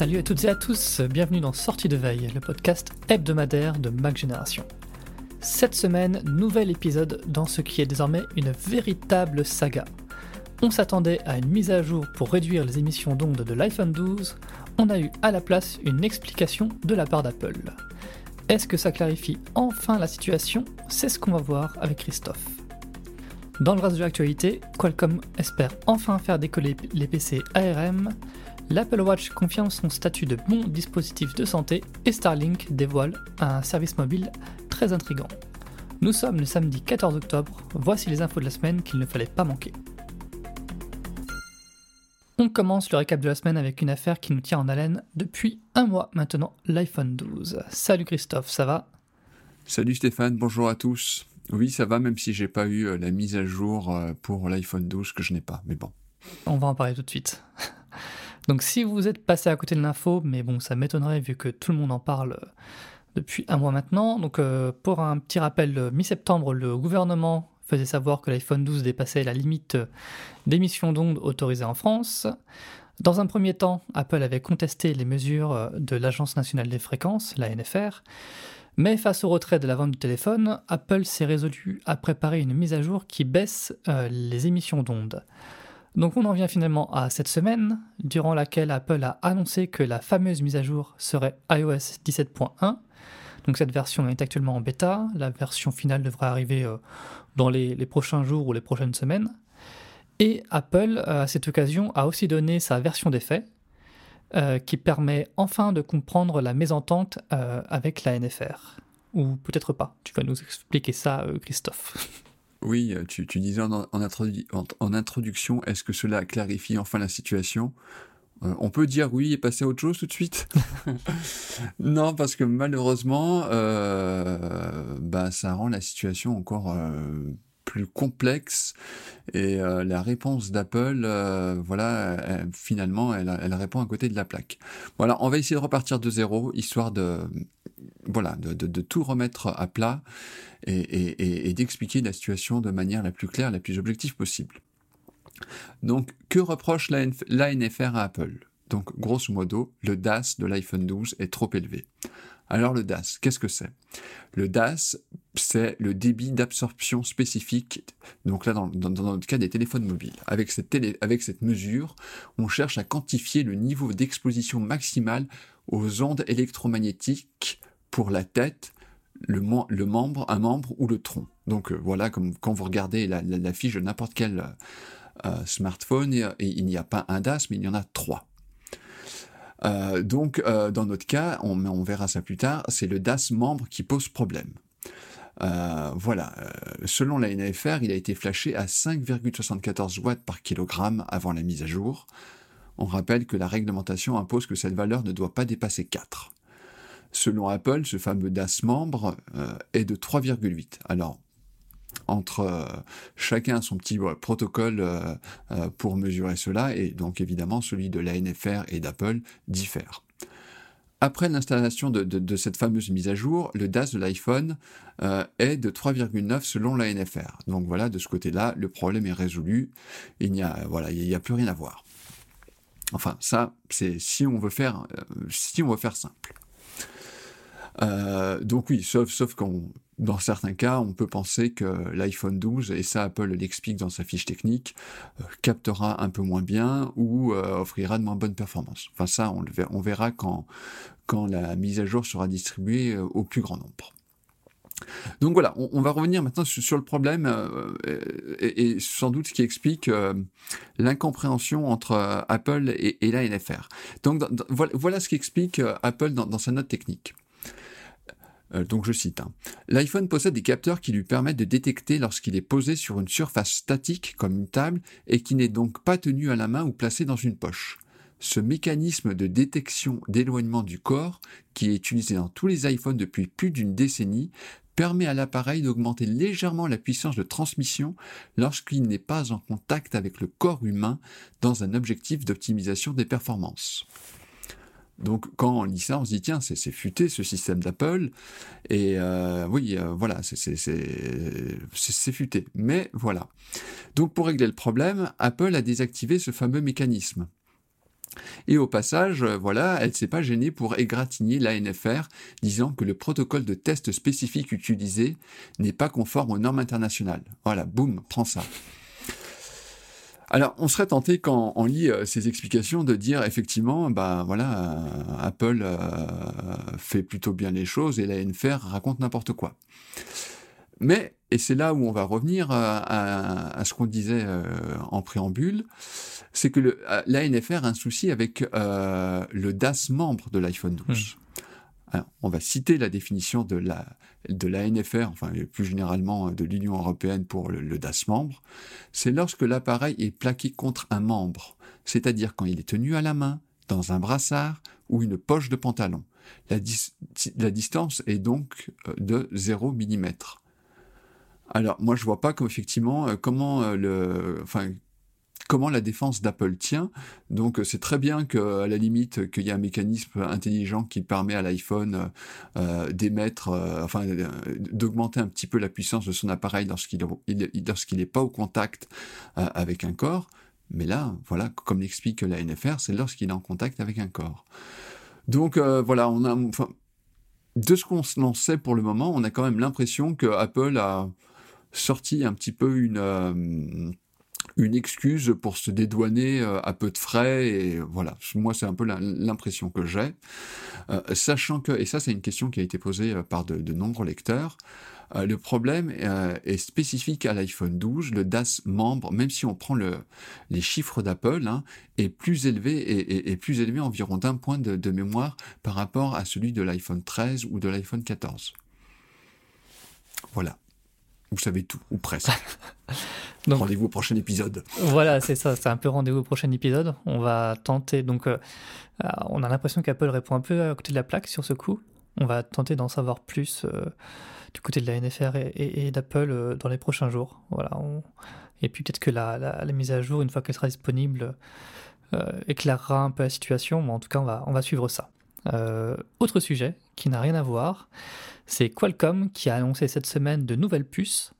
Salut à toutes et à tous, bienvenue dans Sortie de Veille, le podcast hebdomadaire de Mac Génération. Cette semaine, nouvel épisode dans ce qui est désormais une véritable saga. On s'attendait à une mise à jour pour réduire les émissions d'ondes de l'iPhone 12, on a eu à la place une explication de la part d'Apple. Est-ce que ça clarifie enfin la situation? C'est ce qu'on va voir avec Christophe. Dans le reste de l'actualité, Qualcomm espère enfin faire décoller les PC ARM, l'Apple Watch confirme son statut de bon dispositif de santé et Starlink dévoile un service mobile très intrigant. Nous sommes le samedi 14 octobre, voici les infos de la semaine qu'il ne fallait pas manquer. On commence le récap de la semaine avec une affaire qui nous tient en haleine depuis un mois maintenant, l'iPhone 12. Salut Christophe, ça va? Salut Stéphane, bonjour à tous. Oui, ça va, même si j'ai pas eu euh, la mise à jour euh, pour l'iPhone 12 que je n'ai pas, mais bon. On va en parler tout de suite. Donc si vous êtes passé à côté de l'info, mais bon, ça m'étonnerait vu que tout le monde en parle euh, depuis un mois maintenant. Donc euh, pour un petit rappel, euh, mi-septembre, le gouvernement faisait savoir que l'iPhone 12 dépassait la limite euh, d'émission d'ondes autorisée en France. Dans un premier temps, Apple avait contesté les mesures de l'Agence nationale des fréquences, la NFR, mais face au retrait de la vente du téléphone, Apple s'est résolu à préparer une mise à jour qui baisse les émissions d'ondes. Donc on en vient finalement à cette semaine, durant laquelle Apple a annoncé que la fameuse mise à jour serait iOS 17.1. Donc cette version est actuellement en bêta, la version finale devrait arriver euh, dans les, prochains jours ou les prochaines semaines. Et Apple, euh, à cette occasion, a aussi donné sa version d'effet, euh, qui permet enfin de comprendre la mésentente avec la NFR. Ou peut-être pas. Tu vas nous expliquer ça, Christophe. Oui, euh, tu, tu disais en, en, introdu- en- en introduction, est-ce que cela clarifie enfin la situation? Euh, On peut dire oui et passer à autre chose tout de suite? Non, parce que malheureusement, euh, bah, ça rend la situation encore euh, plus complexe et la réponse d'Apple, voilà, finalement, elle, elle répond à côté de la plaque. Voilà, on va essayer de repartir de zéro, histoire de, voilà, de, tout remettre à plat et, d'expliquer la situation de manière la plus claire, la plus objective possible. Donc, que reproche la, NF la NFR à Apple? Donc, grosso modo, le DAS de l'iPhone 12 est trop élevé. Alors, le DAS, qu'est-ce que c'est? Le DAS, c'est le débit d'absorption spécifique, donc là, dans, dans- notre cas des téléphones mobiles. Avec cette, avec cette mesure, on cherche à quantifier le niveau d'exposition maximale aux ondes électromagnétiques pour la tête, le, mem- le membre, un membre ou le tronc. Donc euh, voilà, comme quand vous regardez la, fiche de n'importe quel euh, smartphone, et, et il n'y a pas un DAS, mais il y en a trois. Euh, donc, euh, dans notre cas, on, on verra ça plus tard, c'est le DAS membre qui pose problème. Euh, voilà, euh, selon la NFR, il a été flashé à 5,74 watts par kilogramme avant la mise à jour. On rappelle que la réglementation impose que cette valeur ne doit pas dépasser 4. Selon Apple, ce fameux DAS membre est de 3,8. Alors, entre chacun son petit protocole pour mesurer cela, et donc évidemment celui de l'ANFR et d'Apple diffère. Après l'installation de, cette fameuse mise à jour, le DAS de l'iPhone euh, est de 3,9 selon la NFR. Donc voilà, de ce côté-là, le problème est résolu. Il n'y a, voilà, il a plus rien à voir. Enfin, ça, c'est si on veut faire, euh, si on veut faire simple. Euh, donc oui, sauf, sauf qu'on dans certains cas, on peut penser que l'iPhone 12, et ça Apple l'explique dans sa fiche technique, euh, captera un peu moins bien ou euh, offrira de moins bonnes performances. Enfin ça, on, verra, on verra quand, quand la mise à jour sera distribuée au plus grand nombre. Donc voilà, on, va revenir maintenant sur, le problème et, sans doute ce qui explique l'incompréhension entre Apple et, la NFR. Donc voilà, ce qui explique Apple dans sa note technique. Euh, donc je cite, hein. l'iPhone possède des capteurs qui lui permettent de détecter lorsqu'il est posé sur une surface statique comme une table et qui n'est donc pas tenu à la main ou placé dans une poche. Ce mécanisme de détection d'éloignement du corps, qui est utilisé dans tous les iPhones depuis plus d'une décennie, permet à l'appareil d'augmenter légèrement la puissance de transmission lorsqu'il n'est pas en contact avec le corps humain dans un objectif d'optimisation des performances. Donc quand on lit ça, on se dit tiens, c'est futé ce système d'Apple. Et euh, oui, euh, voilà, c'est futé. Mais voilà. Donc pour régler le problème, Apple a désactivé ce fameux mécanisme. Et au passage, euh, voilà, elle s'est pas gênée pour égratigner l'ANFR, disant que le protocole de test spécifique utilisé n'est pas conforme aux normes internationales. Voilà, boum, prends ça. Alors, on serait tenté quand on lit euh, ces explications de dire effectivement, bah voilà, euh, Apple euh, fait plutôt bien les choses et la NFR raconte n'importe quoi. Mais, et c'est là où on va revenir à, ce qu'on disait en préambule, c'est que le, la NFR a un souci avec le DAS membre de l'iPhone 12 on va citer la définition de la, de la NFR, enfin plus généralement de l'Union européenne pour le, DAS membre, c'est lorsque l'appareil est plaqué contre un membre, c'est-à-dire quand il est tenu à la main, dans un brassard ou une poche de pantalon. La, distance est donc euh, de 0 mm. Alors moi je vois pas effectivement euh, comment euh, le, enfin comment la défense d'Apple tient. Donc euh, c'est très bien qu'à la limite qu'il y ait un mécanisme intelligent qui permet à l'iPhone euh, d'émettre, euh, enfin d'augmenter un petit peu la puissance de son appareil lorsqu'il lorsqu'il n'est pas au contact avec un corps. Mais là, voilà, comme l'explique la NFR, c'est lorsqu'il est en contact avec un corps. Donc voilà, on a, enfin, de ce qu'on sait pour le moment, on a quand même l'impression que Apple a sorti un petit peu une une excuse pour se dédouaner euh, à peu de frais et voilà. Moi c'est un peu l'impression que j'ai. Euh, sachant que et ça c'est une question qui a été posée euh, par de, nombreux lecteurs le problème est spécifique à l'iPhone 12 le DAS membre même si on prend le, les chiffres d'Apple hein, est plus élevé et, plus élevé environ d'un point de, de mémoire par rapport à celui de l'iPhone 13 ou de l'iPhone 14 voilà vous savez tout, ou presque. rendez-vous au prochain épisode. Voilà, c'est ça, c'est un peu rendez-vous au prochain épisode. On va tenter, donc euh, euh, on a l'impression qu'Apple répond un peu à côté de la plaque sur ce coup. On va tenter d'en savoir plus euh, du côté de la NFR et, d'Apple dans les prochains jours. Voilà, Et puis peut-être que la, mise à jour, une fois qu'elle sera disponible, éclairera un peu la situation. Mais en tout cas, on va, on va suivre ça. Autre sujet qui n'a rien à voir, c'est Qualcomm qui a annoncé cette semaine de nouvelles puces,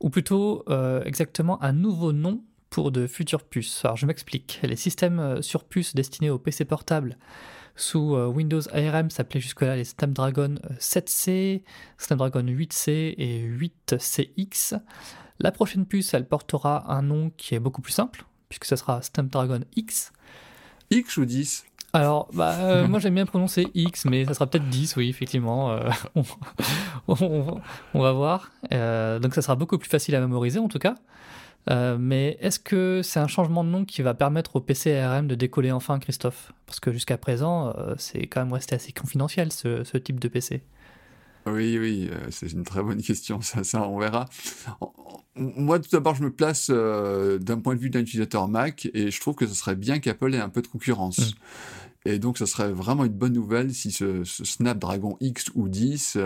ou plutôt euh, exactement un nouveau nom pour de futures puces. Alors je m'explique, les systèmes euh, sur puces destinés aux PC portables sous euh, Windows ARM s'appelaient jusque-là les Snapdragon 7C, Snapdragon 8C et 8CX. La prochaine puce, elle portera un nom qui est beaucoup plus simple, puisque ce sera Snapdragon X. X ou 10 alors, bah, euh, moi j'aime bien prononcer X, mais ça sera peut-être 10, oui, effectivement. Euh, on, va voir. Euh, donc ça sera beaucoup plus facile à mémoriser en tout cas. mais est-ce que c'est un changement de nom qui va permettre au PC ARM de décoller enfin, Christophe? Parce que jusqu'à présent, c'est quand même resté assez confidentiel ce, ce type de PC. Oui, oui, c'est une très bonne question, ça, on verra. Moi, tout d'abord, je me place d'un point de vue d'un utilisateur Mac et je trouve que ce serait bien qu'Apple ait un peu de concurrence. Mmh. Et donc, ça serait vraiment une bonne nouvelle si ce, Snapdragon X ou 10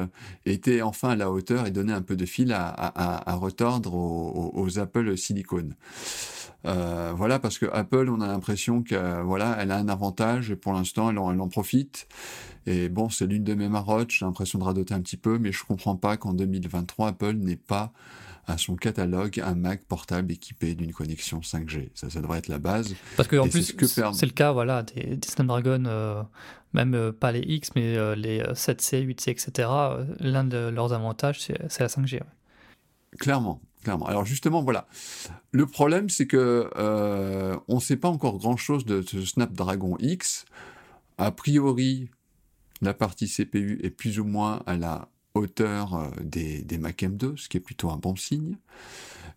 était enfin à la hauteur et donnait un peu de fil à, retordre aux, Apple Silicon. voilà, parce que Apple, on a l'impression que voilà, elle a un avantage et pour l'instant, elle, en profite. Et bon, c'est l'une de mes marottes. J'ai l'impression de radoter un petit peu, mais je comprends pas qu'en 2023, Apple n'ait pas à son catalogue un Mac portable équipé d'une connexion 5G. Ça, ça devrait être la base. Parce que en plus, c'est le cas voilà, des, Snapdragon, euh, même euh, pas les X, mais euh, les 7C, 8C, etc. L'un de leurs avantages, c'est la 5G. Clairement, clairement. Alors justement, voilà. Le problème, c'est que on ne sait pas encore grand-chose de ce Snapdragon X. A priori, la partie CPU est plus ou moins à la hauteur euh, des, des Mac M2, ce qui est plutôt un bon signe.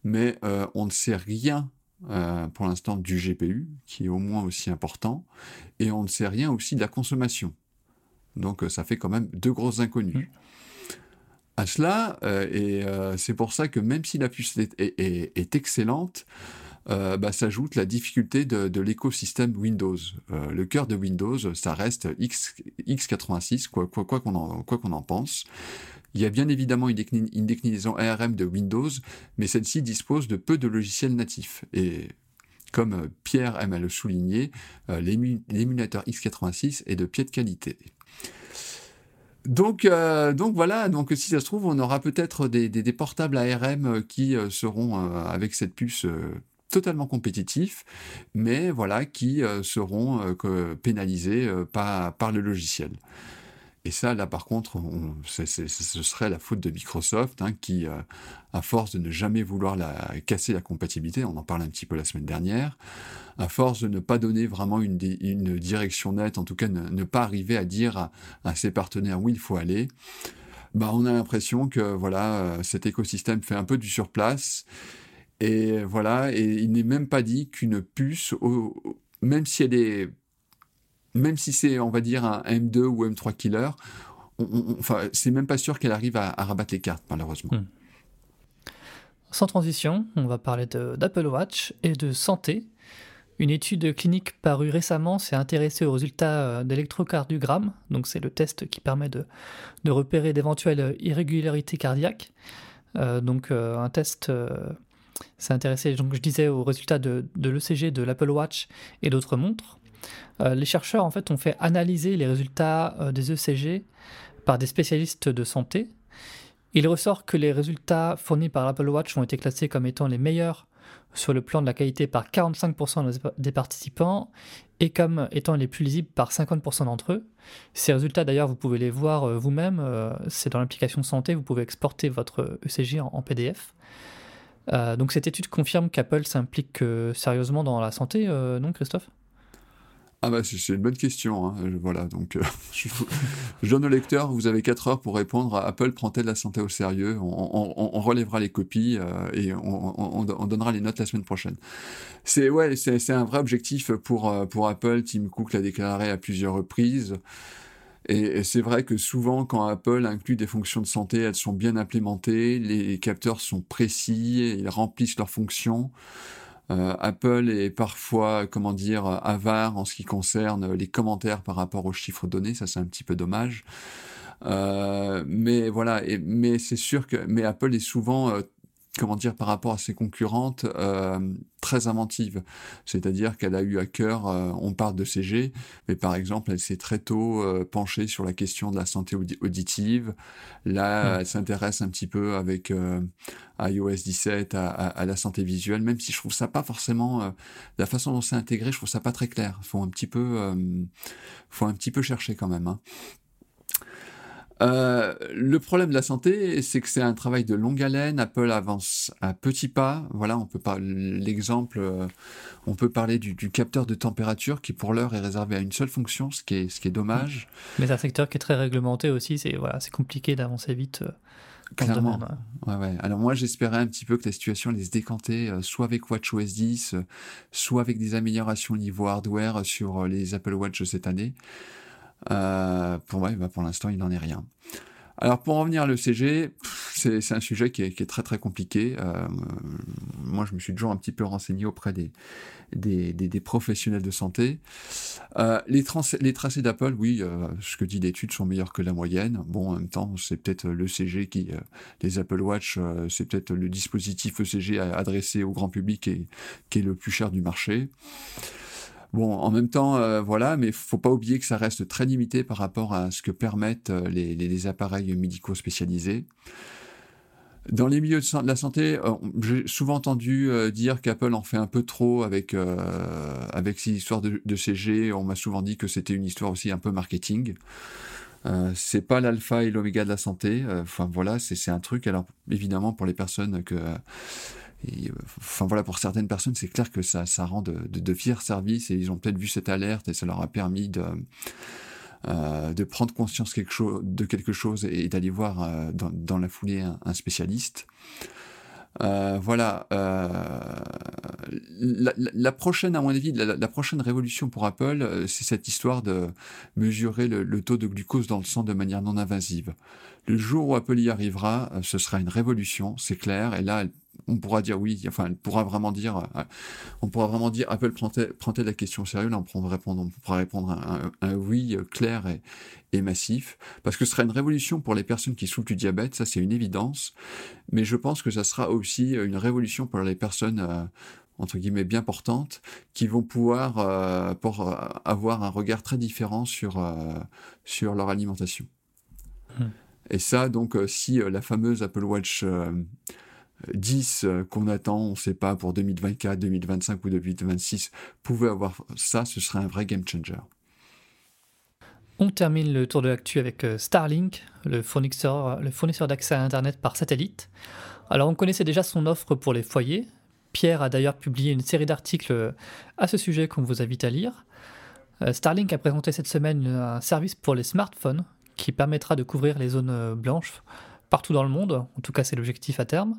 Mais euh, on ne sait rien euh, pour l'instant du GPU, qui est au moins aussi important, et on ne sait rien aussi de la consommation. Donc ça fait quand même deux grosses inconnues. À cela, et c'est pour ça que même si la puce est, excellente, bah, s'ajoute la difficulté de, l'écosystème Windows. le cœur de Windows, ça reste X, x86, quoi qu'on quoi, en, quoi en pense. Il y a bien évidemment une, déclinaison ARM de Windows, mais celle-ci dispose de peu de logiciels natifs. Et comme euh, Pierre aime à le souligner, euh, l'émulateur x86 est de pied de qualité. Donc, euh, donc voilà, donc si ça se trouve, on aura peut-être des, portables ARM qui seront avec cette puce totalement compétitifs, mais voilà, qui seront pénalisés par le logiciel. Et ça, là, par contre, ce serait la faute de Microsoft, hein, qui, euh, à force de ne jamais vouloir la, casser la compatibilité, on en parle un petit peu la semaine dernière, à force de ne pas donner vraiment une, direction nette, en tout cas ne, pas arriver à dire à, ses partenaires où il faut aller, bah, on a l'impression que voilà, euh, cet écosystème fait un peu du surplace. Et voilà, et il n'est même pas dit qu'une puce, même si elle est même si c'est, on va dire, un M2 ou M3 killer, enfin, c'est même pas sûr qu'elle arrive à, rabattre les cartes, malheureusement. Hmm. Sans transition, on va parler d'Apple Watch et de santé. Une étude clinique parue récemment s'est intéressée aux résultats euh, d'électrocardiogramme, donc c'est le test qui permet de, repérer d'éventuelles irrégularités cardiaques. Euh, donc euh, un test s'est intéressé, donc je disais, aux résultats de, l'ECG de l'Apple Watch et d'autres montres. Euh, les chercheurs en fait ont fait analyser les résultats euh, des ECG par des spécialistes de santé. Il ressort que les résultats fournis par l'Apple Watch ont été classés comme étant les meilleurs sur le plan de la qualité par 45% des participants et comme étant les plus lisibles par 50% d'entre eux. Ces résultats d'ailleurs vous pouvez les voir euh, vous-même, c'est dans l'application santé, vous pouvez exporter votre ECG en, PDF. Donc cette étude confirme qu'Apple s'implique sérieusement dans la santé, non Christophe? Ah bah c'est une bonne question. Hein. Voilà, donc euh, je, donne au lecteur, vous avez 4 heures pour répondre à Apple prend-elle la santé au sérieux? On, relèvera les copies euh, et on, donnera les notes la semaine prochaine. C'est ouais, c'est un vrai objectif pour, euh, pour Apple. Tim Cook l'a déclaré à plusieurs reprises. Et, c'est vrai que souvent, quand Apple inclut des fonctions de santé, elles sont bien implémentées, les capteurs sont précis, ils remplissent leurs fonctions. Euh, Apple est parfois, comment dire, avare en ce qui concerne les commentaires par rapport aux chiffres donnés. Ça, c'est un petit peu dommage. Euh, mais voilà, mais c'est sûr que, mais Apple est souvent euh, comment dire, par rapport à ses concurrentes, euh, très inventive. C'est-à-dire qu'elle a eu à cœur, euh, on parle de CG, mais par exemple, elle s'est très tôt euh, penchée sur la question de la santé auditive. Là, hmm. elle s'intéresse un petit peu avec iOS 17 à, la santé visuelle, même si je trouve ça pas forcément, la façon dont c'est intégré, je trouve ça pas très clair. Faut un petit peu, faut un petit peu chercher quand même. Hein. Euh, le problème de la santé, c'est que c'est un travail de longue haleine. Apple avance à petits pas. Voilà, on peut pas l'exemple, euh, on peut parler du, capteur de température qui pour l'heure est réservé à une seule fonction, ce qui est, ce qui est dommage. Mais c'est un secteur qui est très réglementé aussi. C'est voilà, c'est compliqué d'avancer vite. Euh, Clairement. ouais. Ouais, Alors moi, j'espérais un petit peu que la situation allait se décanter, soit avec WatchOS 10, soit avec des améliorations au niveau hardware sur les Apple Watch cette année. Euh, pour, ouais, bah pour l'instant, il n'en est rien. Alors pour en revenir à l'ECG, c'est un sujet qui est, très très compliqué. Euh, moi, je me suis toujours un petit peu renseigné auprès des, professionnels de santé. Euh, les, trans, tracés d'Apple, oui, ce que dit l'étude sont meilleurs que la moyenne. Bon, en même temps, c'est peut-être l'ECG qui, les Apple Watch, c'est peut-être le dispositif ECG adressé au grand public et, qui est le plus cher du marché. Bon, en même temps, euh, voilà, mais faut pas oublier que ça reste très limité par rapport à ce que permettent euh, les, appareils médicaux spécialisés. Dans les milieux de la santé, euh, j'ai souvent entendu euh, dire qu'Apple en fait un peu trop avec avec ces histoires de, de CG. On m'a souvent dit que c'était une histoire aussi un peu marketing. Euh, c'est pas l'alpha et l'oméga de la santé. Enfin voilà, c'est un truc. Alors évidemment pour les personnes que et, enfin voilà, pour certaines personnes, c'est clair que ça, ça rend de, de, de, fiers services et ils ont peut-être vu cette alerte et ça leur a permis de, euh, de prendre conscience quelque de quelque chose et d'aller voir euh, dans, dans, la foulée un, un spécialiste. Euh, voilà. Euh, la, la, la, prochaine, à mon avis, la, la prochaine révolution pour Apple, euh, c'est cette histoire de mesurer le, le, taux de glucose dans le sang de manière non invasive. Le jour où Apple y arrivera, euh, ce sera une révolution, c'est clair. Et là, elle on pourra dire oui, enfin, elle pourra vraiment dire, euh, on pourra vraiment dire, Apple prend-elle la question au sérieux, là, on pourra répondre, on pourra répondre un, un, un oui euh, clair et, et, massif, parce que ce sera une révolution pour les personnes qui souffrent du diabète, ça c'est une évidence, mais je pense que ça sera aussi une révolution pour les personnes euh, entre guillemets bien portantes qui vont pouvoir euh, pour euh, avoir un regard très différent sur euh, sur leur alimentation. Mmh. Et ça donc si la fameuse Apple Watch 10 euh, qu'on attend, on ne sait pas, pour 2024, 2025 ou 2026, pouvait avoir ça, ce serait un vrai game changer. On termine le tour de l'actu avec euh, Starlink, le fournisseur, le fournisseur d'accès à Internet par satellite. Alors on connaissait déjà son offre pour les foyers. Pierre a d'ailleurs publié une série d'articles à ce sujet qu'on vous invite à lire. Euh, Starlink a présenté cette semaine un service pour les smartphones qui permettra de couvrir les zones blanches partout dans le monde, en tout cas c'est l'objectif à terme.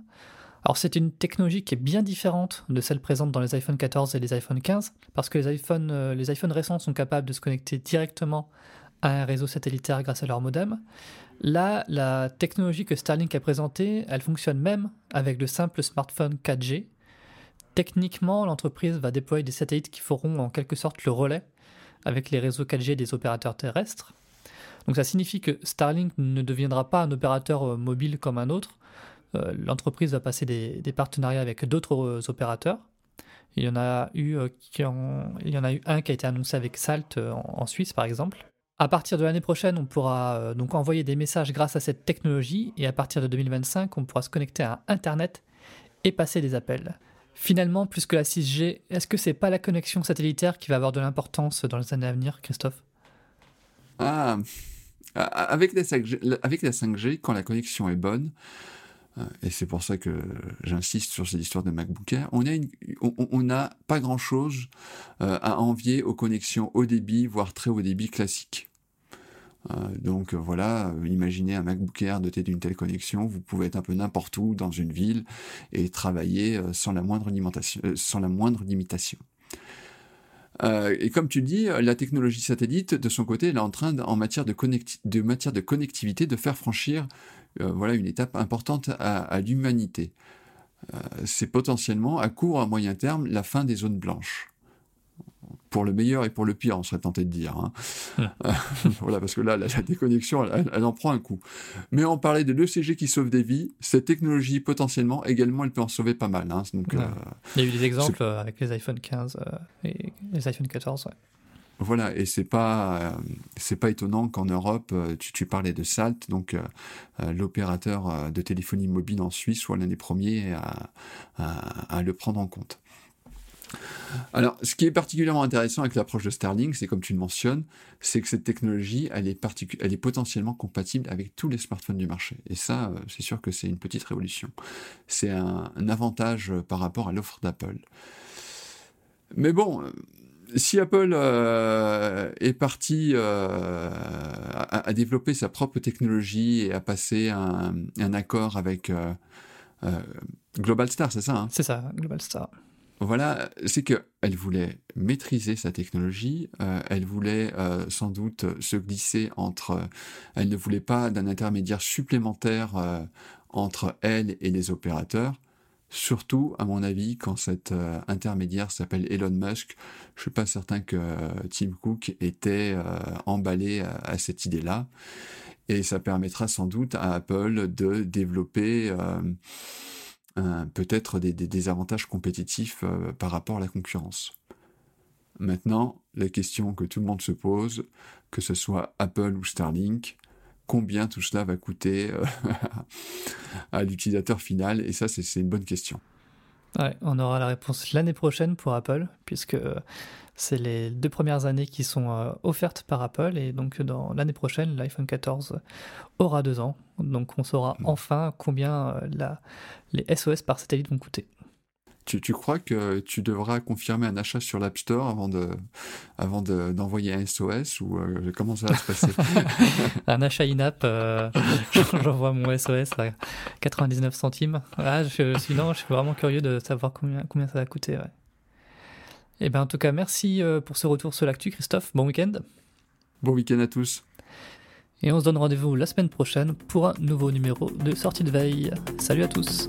Alors c'est une technologie qui est bien différente de celle présente dans les iPhone 14 et les iPhone 15, parce que les iPhones, euh, les iPhones récents sont capables de se connecter directement à un réseau satellitaire grâce à leur modem. Là, la technologie que Starlink a présentée, elle fonctionne même avec le simple smartphone 4G. Techniquement, l'entreprise va déployer des satellites qui feront en quelque sorte le relais avec les réseaux 4G des opérateurs terrestres. Donc ça signifie que Starlink ne deviendra pas un opérateur euh, mobile comme un autre. Euh, L'entreprise va passer des, partenariats avec d'autres euh, opérateurs. Il y en a eu il y en a eu un qui a été annoncé avec Salt en, Suisse par exemple. À partir de l'année prochaine, on pourra donc envoyer des messages grâce à cette technologie et à partir de 2025, on pourra se connecter à Internet et passer des appels. Finalement, plus que la 6G, est-ce que c'est pas la connexion satellitaire qui va avoir de l'importance dans les années à venir, Christophe? Ah, avec la 5G, avec la 5G quand la connexion est bonne, euh, et c'est pour ça que j'insiste sur cette histoire de MacBook Air, on n'a pas grand-chose euh, à envier aux connexions haut débit, voire très haut débit classiques. Euh, donc voilà, imaginez un MacBook Air doté d'une telle connexion, vous pouvez être un peu n'importe où dans une ville et travailler sans la moindre limitation. Euh, et comme tu le dis, la technologie satellite, de son côté, elle est en train, en matière de, connectivité, de faire franchir euh, voilà, une étape importante à, l'humanité. Euh, c'est potentiellement, à court ou à moyen terme, la fin des zones blanches pour le meilleur et pour le pire, on serait tenté de dire. Hein. Voilà, parce que là, la, la déconnexion, elle, elle, en prend un coup. Mais on parlait de l'ECG qui sauve des vies. Cette technologie, potentiellement, également, elle peut en sauver pas mal. Hein. Donc, ouais. euh, Il y a eu des exemples avec les iPhone 15 euh, et les iPhone 14. Ouais. Voilà, et c'est pas euh, c'est pas étonnant qu'en Europe, euh, tu, tu, parlais de Salt, donc euh, l'opérateur de téléphonie mobile en Suisse soit l'un des premiers à, à, à le prendre en compte. Alors, ce qui est particulièrement intéressant avec l'approche de Starlink, c'est comme tu le mentionnes, c'est que cette technologie, elle est, elle est potentiellement compatible avec tous les smartphones du marché. Et ça, c'est sûr que c'est une petite révolution. C'est un, avantage par rapport à l'offre d'Apple. Mais bon, si Apple euh, est parti euh, à, développer sa propre technologie et à passer un, accord avec euh, Global Star, c'est ça hein? C'est ça, Global Star voilà, c'est qu'elle voulait maîtriser sa technologie, euh, elle voulait euh, sans doute se glisser entre... Euh, elle ne voulait pas d'un intermédiaire supplémentaire entre elle et les opérateurs. Surtout, à mon avis, quand cet intermédiaire s'appelle Elon Musk, je suis pas certain que Tim Cook était emballé à, cette idée-là. Et ça permettra sans doute à Apple de développer peut-être des, des, avantages compétitifs par rapport à la concurrence. Maintenant, la question que tout le monde se pose, que ce soit Apple ou Starlink, combien tout cela va coûter euh, à l'utilisateur final? Et ça, c'est une bonne question. Ouais, on aura la réponse l'année prochaine pour Apple, puisque euh, c'est les deux premières années qui sont euh, offertes par Apple, et donc dans l'année prochaine, l'iPhone 14 aura deux ans, donc on saura mm. enfin combien la, les SOS par satellite vont coûter. Tu, crois que tu devras confirmer un achat sur l'App Store avant de, avant d'envoyer un SOS ou euh, comment ça va se passer Un achat in-app, euh, j'envoie mon SOS à 99 centimes. Ah, je, sinon, je suis vraiment curieux de savoir combien, combien ça va coûter. Et eh ben, en tout cas, merci euh, pour ce retour sur l'actu, Christophe. Bon week-end. Bon week-end à tous. Et on se donne rendez-vous la semaine prochaine pour un nouveau numéro de sortie de veille. Salut à tous.